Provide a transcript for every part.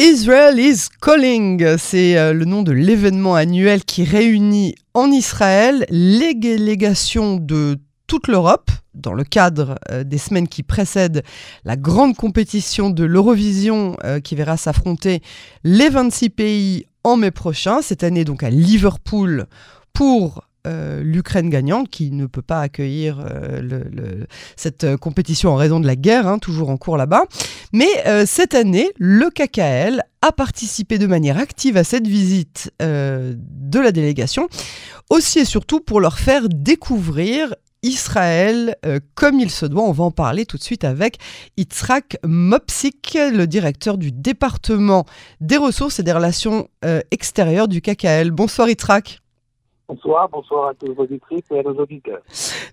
Israel is Calling, c'est euh, le nom de l'événement annuel qui réunit en Israël les délégations de toute l'Europe. Dans le cadre euh, des semaines qui précèdent la grande compétition de l'Eurovision euh, qui verra s'affronter les 26 pays en mai prochain, cette année donc à Liverpool pour euh, l'Ukraine gagnante qui ne peut pas accueillir euh, cette euh, compétition en raison de la guerre, hein, toujours en cours là-bas. Mais cette année, le KKL a participé de manière active à cette visite de la délégation, aussi et surtout pour leur faire découvrir Israël comme il se doit. On va en parler tout de suite avec Itzrak Mopsik, le directeur du département des ressources et des relations extérieures du KKL. Bonsoir Itzrak. Bonsoir, bonsoir à tous vos auditrices et à nos auditeurs.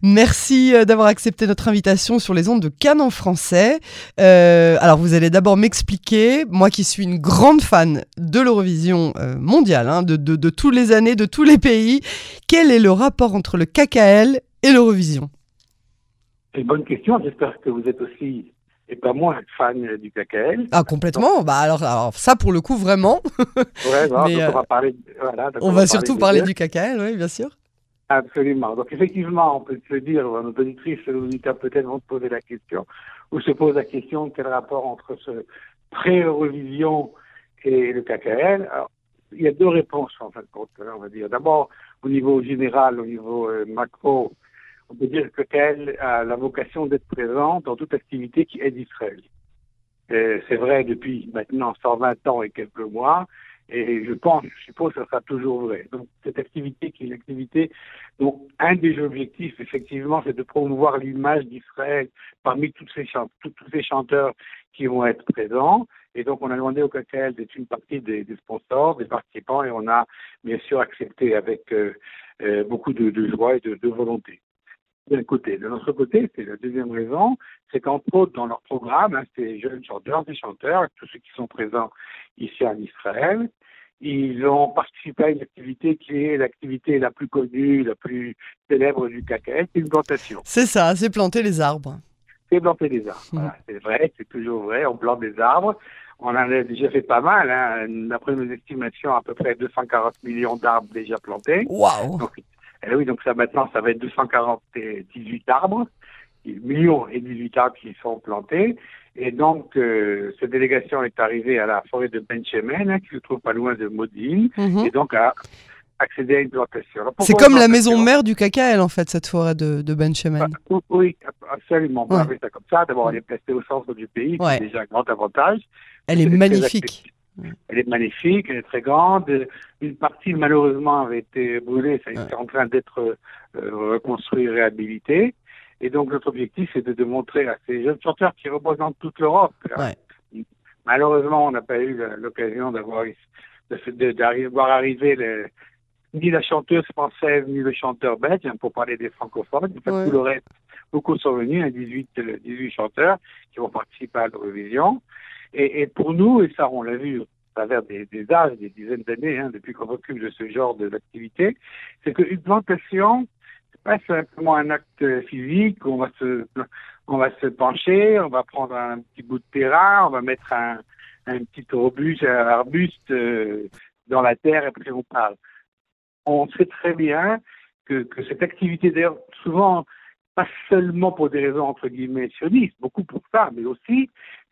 Merci euh, d'avoir accepté notre invitation sur les ondes de Cannes en français. Euh, alors vous allez d'abord m'expliquer, moi qui suis une grande fan de l'Eurovision euh, mondiale, hein, de, de, de tous les années, de tous les pays, quel est le rapport entre le KKL et l'Eurovision? C'est une bonne question, j'espère que vous êtes aussi et pas moi fan du KKL. Ah complètement. bah alors, alors, ça pour le coup vraiment. ouais, on va parler. Voilà, on, va, surtout parler, du KKL, oui, bien sûr. Absolument. Donc effectivement, on peut se dire, nos auditrices nos auditeurs peut-être vont se poser la question, ou se pose la question quel rapport entre ce pré-Eurovision et le KKL. Alors, il y a deux réponses en fin de compte, on va dire. D'abord, au niveau général, au niveau euh, macro, on peut dire que qu'elle a la vocation d'être présente dans toute activité qui est d'Israël. C'est vrai depuis maintenant 120 ans et quelques mois, et je pense, je suppose que ça sera toujours vrai. Donc cette activité qui est une activité dont un des objectifs, effectivement, c'est de promouvoir l'image d'Israël parmi tous ces, tous ces chanteurs qui vont être présents. Et donc on a demandé au KKL d'être une partie des, sponsors, des participants, et on a bien sûr accepté avec euh, euh, beaucoup de, joie et de volonté d'un côté. De l'autre côté, c'est la deuxième raison, c'est qu'entre autres, dans leur programme, hein, ces jeunes chanteurs, des chanteurs, tous ceux qui sont présents ici en Israël, ils ont participé à une activité qui est l'activité la plus connue, la plus célèbre du c'est une plantation. C'est ça, c'est planter les arbres. C'est planter les arbres. Mmh. c'est vrai, c'est toujours vrai, on plante des arbres. On en a déjà fait pas mal, hein. d'après nos estimations, à peu près 240 millions d'arbres déjà plantés. Waouh et eh oui, donc ça maintenant, ça va être 248 arbres, millions et 18 arbres qui sont plantés. Et donc, euh, cette délégation est arrivée à la forêt de Benchemen, hein, qui se trouve pas loin de Modine, mhm. et donc a accédé à une plantation. C'est comme la maison mère du KKL, en fait, cette forêt de, de Benchemen. Bah, oui, absolument. On ça comme ça. D'abord, elle est placée au centre du pays, c'est déjà un grand avantage. Elle est magnifique. Elle est magnifique, elle est très grande. Une partie, malheureusement, avait été brûlée. Ça est en train d'être euh, reconstruit, réhabilité. Et donc, notre objectif, c'est de, montrer à ces jeunes chanteurs qui représentent toute l'Europe. Malheureusement, on n'a pas eu l'occasion d'avoir de, voir arriver ni la chanteuse française ni le chanteur belge hein, pour parler des francophones. tout le reste, beaucoup sont venus, 18, hein, 18 chanteurs qui vont participer à l'Eurovision. Et, pour nous, et ça on l'a vu à travers des, âges, des dizaines d'années, hein, depuis qu'on s'occupe de ce genre d'activité, c'est qu'une plantation, c'est pas simplement un acte physique, on va se, on va se pencher, on va prendre un petit bout de terrain, on va mettre un, petit arbuste, un arbuste euh, dans la terre et puis on parle. On sait très bien que, que cette activité, d'ailleurs, souvent, pas seulement pour des raisons entre guillemets sionistes, beaucoup pour ça, mais aussi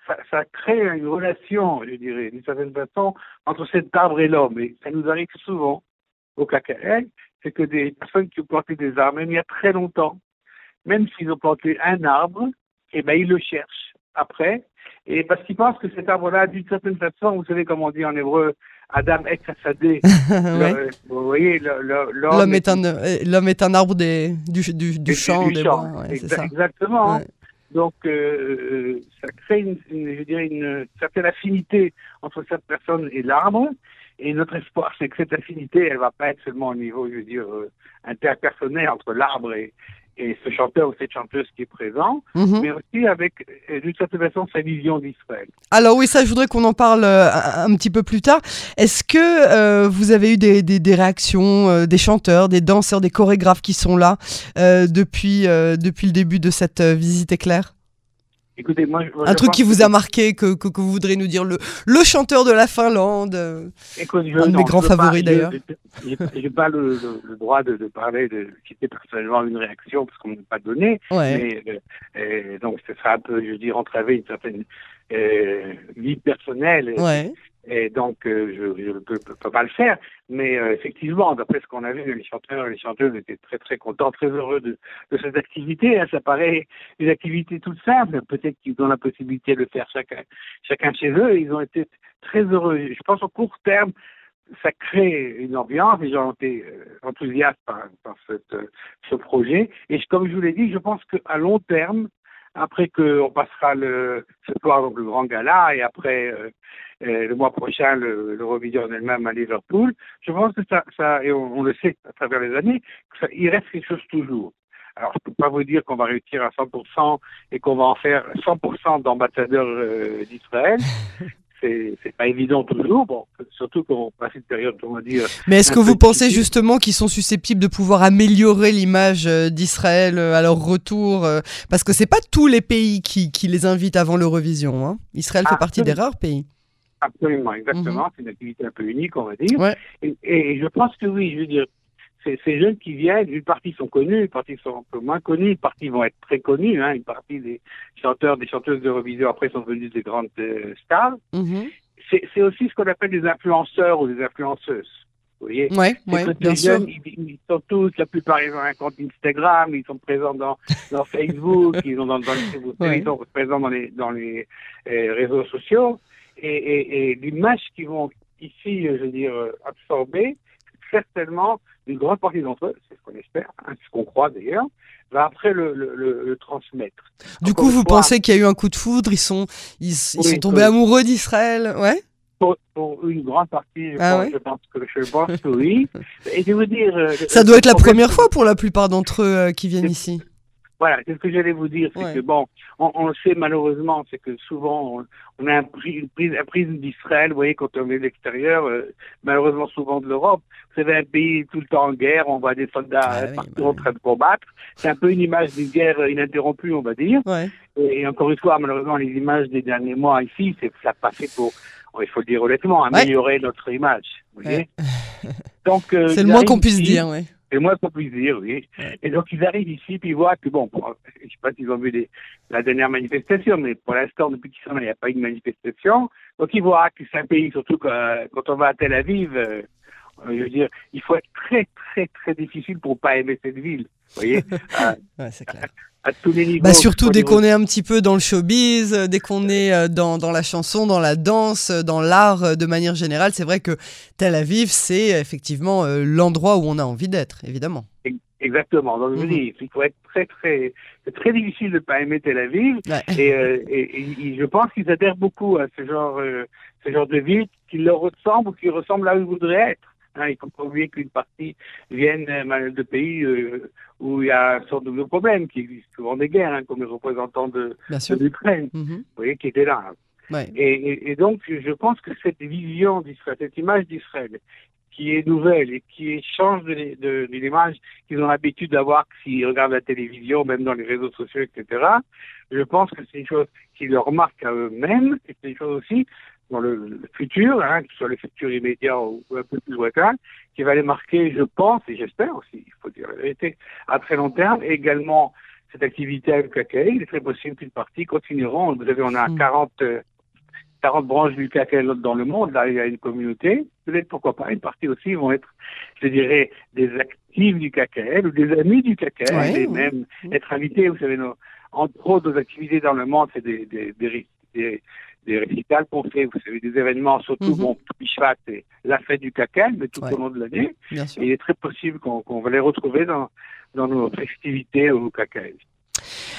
ça, ça, crée une relation, je dirais, d'une certaine façon, entre cet arbre et l'homme. Et ça nous arrive souvent au KKL, c'est que des personnes qui ont planté des arbres, même il y a très longtemps, même s'ils ont planté un arbre, eh ben ils le cherchent après, et parce qu'ils pensent que cet arbre-là, d'une certaine façon, vous savez comment on dit en hébreu, Adam ex ouais. Vous voyez, l'homme est, un, euh, l'homme est un arbre des, du, du, du champ. des champs. Exactement. Donc, euh, euh, ça crée, une, je dirais, une certaine affinité entre cette personne et l'arbre. Et notre espoir, c'est que cette affinité, elle va pas être seulement au niveau, je veux dire, euh, interpersonnel entre l'arbre et, et ce chanteur ou cette chanteuse qui est présent, mhm. mais aussi avec, euh, d'une certaine façon, sa vision d'Israël. Alors oui, ça, je voudrais qu'on en parle euh, un, petit peu plus tard. Est-ce que euh, vous avez eu des, des, des réactions des chanteurs, des danseurs, des chorégraphes qui sont là depuis, depuis le début de cette visite éclair? Écoutez, moi, un truc qui vous a marqué, que, que, vous voudrez nous dire, le, le chanteur de la Finlande, Écoute, un de mes grands favoris d'ailleurs. Je n'ai pas le, le, droit de, de parler de était personnellement une réaction parce qu'on ne m'a pas donné. Ouais. Mais, euh, donc, ce sera un peu, je veux dire, entraver une certaine euh, vie personnelle. Ouais. Et donc, euh, je ne peux, pas le faire. Mais euh, effectivement, d'après ce qu'on a vu, les chanteurs et les chanteuses étaient très très contents, très heureux de, de cette activité. Hein. Ça paraît une activité toute simple. Peut-être qu'ils ont la possibilité de le faire chacun, chacun chez eux. Ils ont été très heureux. Je pense au court terme, ça crée une ambiance. Les gens ont été euh, enthousiastes par, par cette, ce projet. Et comme je vous l'ai dit, je pense qu'à long terme, après qu'on passera le, ce soir donc le grand gala et après euh, euh, le mois prochain l'Eurovision le, elle-même à Liverpool, je pense que ça, ça et on, le sait à travers les années, que ça, il reste quelque chose toujours. Alors, je ne peux pas vous dire qu'on va réussir à 100% et qu'on va en faire 100% d'ambassadeurs euh, d'Israël, c'est pas évident toujours, bon, surtout quand on passe une période, on va dire. Mais est-ce que vous pensez justement qu'ils sont susceptibles de pouvoir améliorer l'image euh, d'Israël euh, à leur retour euh, Parce que c'est pas tous les pays qui, qui les invitent avant l'Eurovision. Hein. Israël fait partie des rares pays. Absolument, exactement. Mhm. C'est une activité un peu unique, on va dire. Et, et, je pense que oui, je veux dire, ces, jeunes qui viennent, une partie sont connus, une partie sont un peu moins connus, une partie vont être très connus, hein, une partie des chanteurs, des chanteuses de d'Eurovision après sont devenus des grandes euh, stars. Mm-hmm. C'est aussi ce qu'on appelle des influenceurs ou des influenceuses. Vous voyez ouais, ouais, bien sûr. ils, sont tous, la plupart, ils ont un compte Instagram, ils sont présents dans, dans Facebook, ils, sont dans, dans les, ils sont présents dans les, dans les euh, réseaux sociaux. Et, et, et l'image qu'ils vont ici, je veux dire, absorber, certainement une grande partie d'entre eux, c'est ce qu'on espère, hein, ce qu'on croit d'ailleurs, va après le, le, le, transmettre. Du coup, vous pensez qu'il y a eu un coup de foudre Ils sont, ils, sont tombés amoureux d'Israël Ouais? Pour, une grande partie, je, ah pense, que, je pense que oui. Et je veux dire, euh, Ça doit être la première fois pour la plupart d'entre eux euh, qui viennent ici. Voilà, c'est ce que j'allais vous dire, c'est que bon, on, le sait malheureusement, c'est que souvent on, a un, une prise, un prisme d'Israël, vous voyez, quand on est de l'extérieur, euh, malheureusement souvent de l'Europe. Vous savez, un pays tout le temps en guerre, on voit des soldats ah partout en train de combattre. C'est un peu une image d'une guerre ininterrompue, on va dire. Et, encore une fois, malheureusement, les images des derniers mois ici, c'est ça passé pour, il faut le dire honnêtement, améliorer notre image. Vous voyez Donc, euh, c'est le moins qu'on puisse dire, oui. C'est moins qu'on puisse dire, oui. Et donc, ils arrivent ici, puis ils voient que, bon, je sais pas s'ils ont vu la dernière manifestation, mais pour l'instant, depuis qu'ils sont là, il n'y a pas eu de manifestation. Donc, ils voient que c'est un pays, surtout quand, quand on va à Tel Aviv, euh, je veux dire, il faut être très, très, très difficile pour pas aimer cette ville. Vous voyez ouais, c'est clair à tous les niveaux. Bah surtout dès qu'on est un petit peu dans le showbiz, euh, dès qu'on est euh, dans, dans, la chanson, dans la danse, euh, dans l'art de manière générale, c'est vrai que Tel Aviv, c'est effectivement l'endroit où on a envie d'être, évidemment. Exactement. Donc, je mhm. dis, il faut être très, très, c'est très difficile de ne pas aimer Tel Aviv. Et, et, je pense qu'ils adhèrent beaucoup à ce genre, ce genre de ville qui leur ressemble ou qui ressemble là où ils voudraient être. Hein, il ne faut pas oublier qu'une partie viennent euh, de pays euh, où il y a un sorte de problème, qui existe souvent des guerres, hein, comme les représentants de, l'Ukraine, mm-hmm. vous voyez, qui étaient là. Et, donc, je pense que cette vision d'Israël, cette image d'Israël, qui est nouvelle et qui change de, de, l'image qu'ils ont l'habitude d'avoir s'ils regardent la télévision, même dans les réseaux sociaux, etc. Je pense que c'est une chose qui leur marque à eux-mêmes et c'est une chose aussi dans le, futur, hein, que ce soit le futur immédiat ou un peu plus lointain, qui va les marquer, je pense, et j'espère aussi, il faut dire la vérité, à très long terme, également cette activité avec KKL, il est très possible qu'une partie continueront. Vous savez, on a 40, mm. 40 euh, branches du KKL dans le monde, là, il y a une communauté. Peut-être, pourquoi pas, une partie aussi vont être, je dirais, des actifs du KKL ou des amis du KKL, et même être invités. Vous savez, nos, entre autres, nos activités dans le monde, c'est des, des, des, des des récitals qu'on fait, vous savez, des événements, surtout, mm bon, Bishvat et la fête du cacao, mais tout au long de l'année. Il est très possible qu'on va les retrouver dans, dans nos festivités au cacao.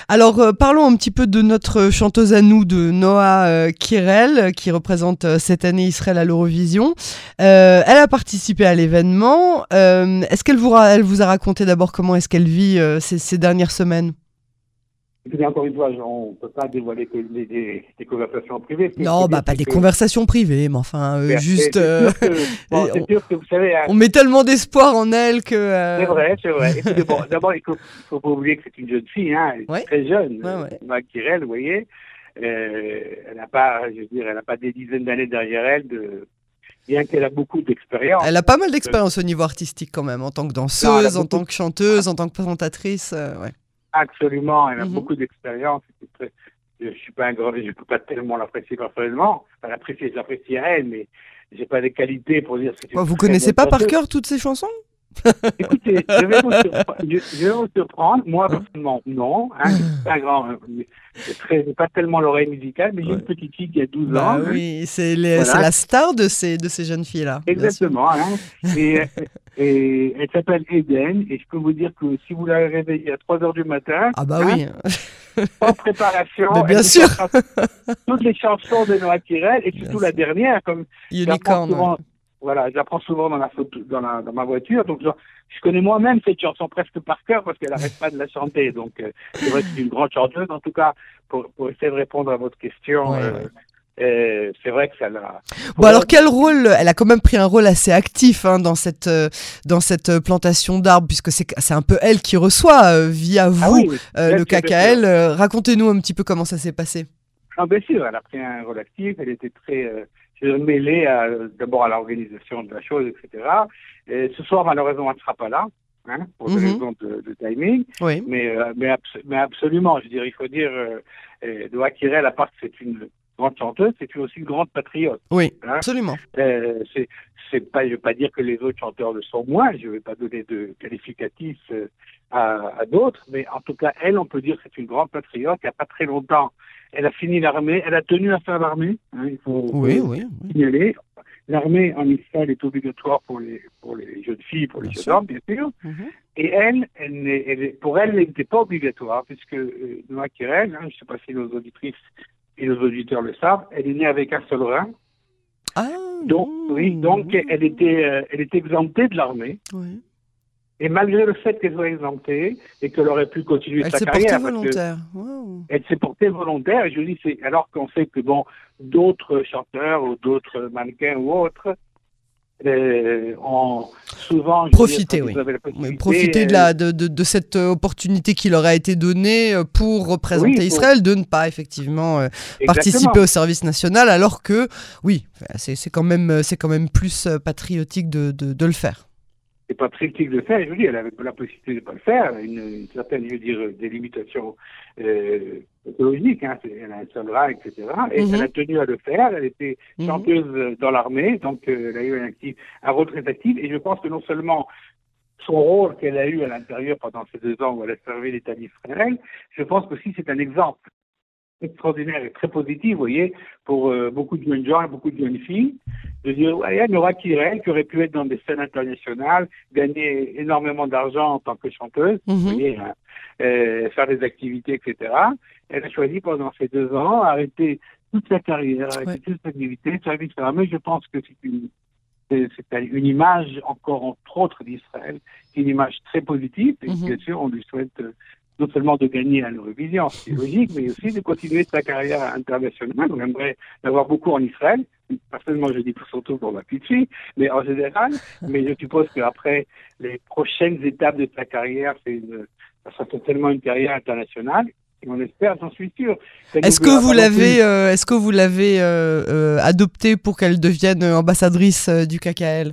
Alors euh, parlons un petit peu de notre chanteuse à nous, de Noah euh, Kirel, qui représente euh, cette année Israël à l'Eurovision. elle a participé à l'événement. est-ce qu'elle vous, elle vous a raconté d'abord comment est-ce qu'elle vit ces, ces, dernières semaines? Écoutez, encore une fois, on ne peut pas dévoiler que les, des, conversations privées. Non, bah pas des conversations privées, mais enfin, euh, juste. Euh, c'est sûr, que vous savez. Hein. on met tellement d'espoir en elle que. Euh, c'est vrai, c'est vrai. D'abord, il ne faut, pas oublier que c'est une jeune fille, hein, très jeune, ouais, Kirel, vous voyez. elle n'a pas, je veux dire, elle n'a pas des dizaines d'années derrière elle de bien qu'elle a beaucoup d'expérience. Elle a pas mal d'expérience au niveau artistique quand même, en tant que danseuse, en tant que chanteuse, en tant que présentatrice. ouais. Absolument, elle a mhm. beaucoup d'expérience. Je suis pas un grand, je peux pas tellement l'apprécier personnellement. Enfin, l'apprécier, je l'apprécie à elle, mais j'ai pas des qualités pour dire. Que vous connaissez pas par cœur toutes ces chansons? Écoutez, je vais, vous surprendre, je, vais vous surprendre. Moi, personnellement, non. Hein, pas grand. Je n'ai pas tellement l'oreille musicale, mais j'ai une petite fille qui a 12 bah ans. Oui, c'est la star de ces, de ces jeunes filles-là. Exactement. Hein, et, et, elle s'appelle Eden. Et je peux vous dire que si vous la réveillez à 3 heures du matin. Ah, bah oui. En préparation. Mais bien sûr. Toutes les chansons de Noah Kirel et surtout la dernière, comme. Unicorn. Voilà, j'apprends souvent dans, la dans, la, dans ma voiture. Donc, je, connais moi-même cette chanson presque par cœur parce qu'elle n'arrête pas de la chanter. Donc, euh, c'est vrai que c'est une grande chanteuse. En tout cas, pour, pour, essayer de répondre à votre question, euh, euh, c'est vrai que ça l'a. Bon, alors quel rôle Elle a quand même pris un rôle assez actif hein, dans cette dans cette plantation d'arbres, puisque c'est c'est un peu elle qui reçoit via ah vous le KKL. Racontez-nous un petit peu comment ça s'est passé. Ah, bien sûr, elle a pris un rôle actif. Elle était très mêlé d'abord à l'organisation de la chose, etc. Et ce soir, malheureusement, elle ne sera pas là, hein, pour des mhm. raisons de, timing. Oui. Mais, euh, mais, mais, absolument, je veux dire, il faut dire, euh, Doha Kirel, à part que c'est une grande chanteuse, c'est aussi une grande patriote. Oui, hein? absolument. Euh, c'est pas, je ne veux pas dire que les autres chanteurs le sont moins, je ne vais pas donner de qualificatifs euh, à, à d'autres, mais en tout cas, elle, on peut dire que c'est une grande patriote. Il n'y a pas très longtemps, elle a fini l'armée, elle a tenu à faire l'armée, hein, il faut oui, oui, signaler. L'armée en Israël est obligatoire pour les, pour les jeunes filles, pour les jeunes hommes, bien sûr. Mhm. Et elle, elle, elle, pour elle, elle n'était pas obligatoire, puisque euh, Noah Kirel, hein, je ne sais pas si nos auditrices et nos auditeurs le savent, elle est née avec un seul rein. Ah, donc, oui, donc elle était, euh, elle était exemptée de l'armée. Oui. Et malgré le fait qu'elle soit exemptée et qu'elle aurait pu continuer sa carrière. Elle s'est portée volontaire. Elle s'est portée volontaire. Et je dis, c'est alors qu'on sait que bon, d'autres chanteurs ou d'autres mannequins ou autres euh, ont souvent profité, oui. profiter de, la, de, de, de, cette opportunité qui leur a été donnée euh, pour représenter Israël, de ne pas effectivement euh, participer au service national, alors que oui, c'est quand même c'est quand même plus patriotique de, de le faire c'est pas très critique de faire. Je vous dis, elle avait la possibilité de ne pas le faire, une, une certaine, je veux dire, des limitations euh, écologiques. Hein, elle a un seul rat, etc. Et mhm. elle a tenu à le faire. Elle était mhm. chanteuse dans l'armée, donc euh, elle a eu un, actif, un rôle très actif. Et je pense que non seulement son rôle qu'elle a eu à l'intérieur pendant ces deux ans où elle a servi l'État d'Israël, je pense que aussi c'est un exemple extraordinaire et très positif, vous voyez, pour euh, beaucoup de jeunes gens et beaucoup de jeunes filles, de dire, ouais, il y a Nora Kirel qui aurait pu être dans des scènes internationales, gagner énormément d'argent en tant que chanteuse, vous mhm. voyez, hein, euh, faire des activités, etc. Elle a choisi pendant ces deux ans arrêter toute sa carrière, arrêter toute sa activité, service mais je pense que c'est une c'est une image encore entre autres d'Israël, une image très positive et mhm. bien sûr on lui souhaite euh, non seulement de gagner à l'Eurovision, c'est logique, mais aussi de continuer sa carrière internationale. On aimerait l'avoir beaucoup en Israël. Personnellement, je dis surtout pour ma petite fille, mais en général. Mais je suppose qu'après les prochaines étapes de sa carrière, c'est une, ça sera totalement une carrière internationale. Et on espère, j'en suis sûr. Est-ce que, vous l'avez, euh, est-ce que vous l'avez euh, euh, adoptée pour qu'elle devienne ambassadrice du KKL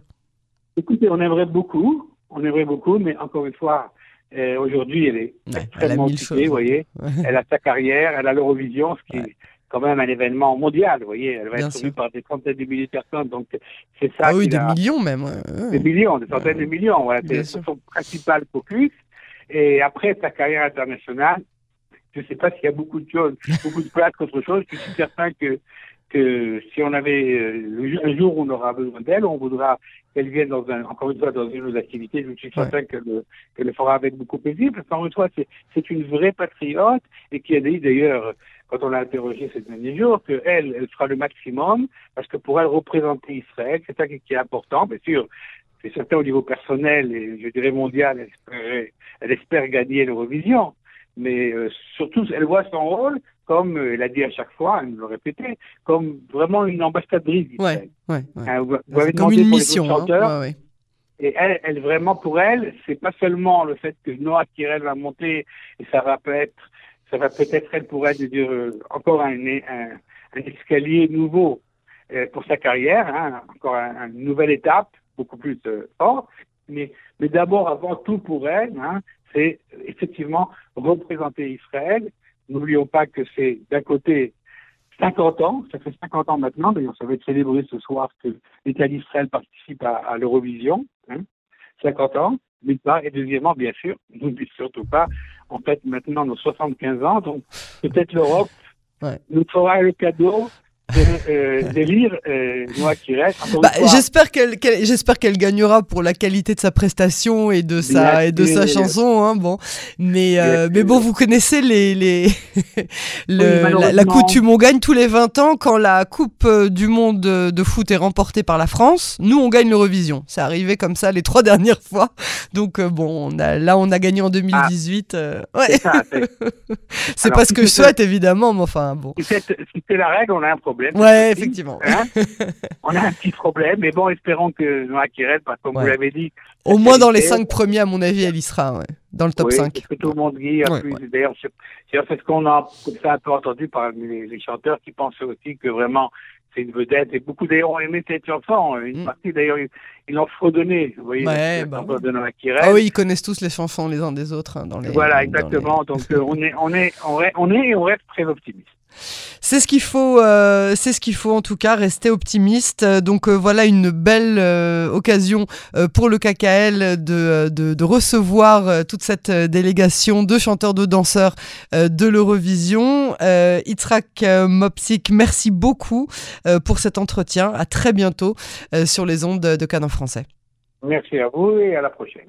Écoutez, on aimerait beaucoup, on aimerait beaucoup, mais encore une fois, euh, aujourd'hui, elle est extrêmement occupée, vous voyez. elle a sa carrière, elle a l'Eurovision, ce qui est quand même un événement mondial, vous voyez. Elle va être suivie par des centaines de milliers de personnes, donc c'est ça. Ah oui, des millions même. Des millions, des centaines de millions, voilà. C'est son principal focus. Et après sa carrière internationale, je ne sais pas s'il y a beaucoup de choses, beaucoup de place qu'autre chose. Je suis certain que que si on avait euh, un jour où on aura besoin d'elle, on voudra qu'elle vienne dans un, encore une fois dans une de nos activités. Je suis certain qu'elle que le fera avec beaucoup de plaisir. Parce qu'encore une fois, c'est une vraie patriote et qui a dit d'ailleurs, quand on l'a interrogée ces derniers jours, qu'elle, elle, fera le maximum parce que pour elle représenter Israël, c'est ça qui est important. Bien sûr, c'est certain au niveau personnel et je dirais mondial, elle espère, elle espère gagner l'Eurovision. mais surtout, elle voit son rôle comme elle a dit à chaque fois, elle nous le répétait, comme vraiment une ambassadrice. Ouais, ouais, ouais. comme une mission. Hein. Et elle, elle, vraiment pour elle, c'est pas seulement le fait que Noah Kirel va monter et ça va peut-être, ça va peut-être elle pour elle de dire encore un, un, un escalier nouveau euh, pour sa carrière, hein, encore une nouvelle étape, beaucoup plus euh, fort. Mais, mais d'abord, avant tout pour elle, hein, c'est effectivement représenter Israël. N'oublions pas que c'est d'un côté 50 ans, ça fait 50 ans maintenant, d'ailleurs ça va être célébré ce soir que l'État d'Israël participe à, l'Eurovision, hein, 50 ans, d'une part, et deuxièmement, bien sûr, n'oublie surtout pas, en fait, maintenant nos 75 ans, donc peut-être l'Europe nous fera le cadeau de, euh, lire euh, moi qui reste. Bah, j'espère qu'elle, j'espère qu'elle gagnera pour la qualité de sa prestation et de sa et de sa chanson. Hein, bon, mais euh, mais bon, vous connaissez les les le, la, coutume. On gagne tous les 20 ans quand la Coupe du Monde de foot est remportée par la France. Nous, on gagne l'Eurovision. C'est arrivé comme ça les trois dernières fois. Donc bon, on a, là, on a gagné en 2018. Ah, ouais. C'est pas ce que je souhaite évidemment, mais enfin bon. Si c'est la règle, on a un problème. Ouais, effectivement. Hein on a un petit problème, mais bon, espérons que Noah Kirel, parce que comme vous l'avez dit. Au moins dans les cinq premiers, à mon avis, elle y sera, ouais, dans le top oui, 5. Parce que tout le monde dit, d'ailleurs, c'est ce qu'on a ça un peu entendu par les, chanteurs qui pensaient aussi que vraiment c'est une vedette et beaucoup d'ailleurs ont aimé cette chanson. Une mm. partie d'ailleurs ils l'ont fredonné. Vous voyez, ouais, bah oui. Ah oui, ils connaissent tous les chansons les uns des autres hein, dans les. Voilà, exactement. Donc euh, on est on est on est on est et on reste très optimiste. C'est ce qu'il faut, euh, c'est ce qu'il faut en tout cas, rester optimiste. Donc euh, voilà une belle euh, occasion pour le KKL de, de, recevoir toute cette délégation de chanteurs, de danseurs de l'Eurovision. Itrak Mopsik, merci beaucoup pour cet entretien. À très bientôt sur les ondes de Canon français. Merci à vous et à la prochaine.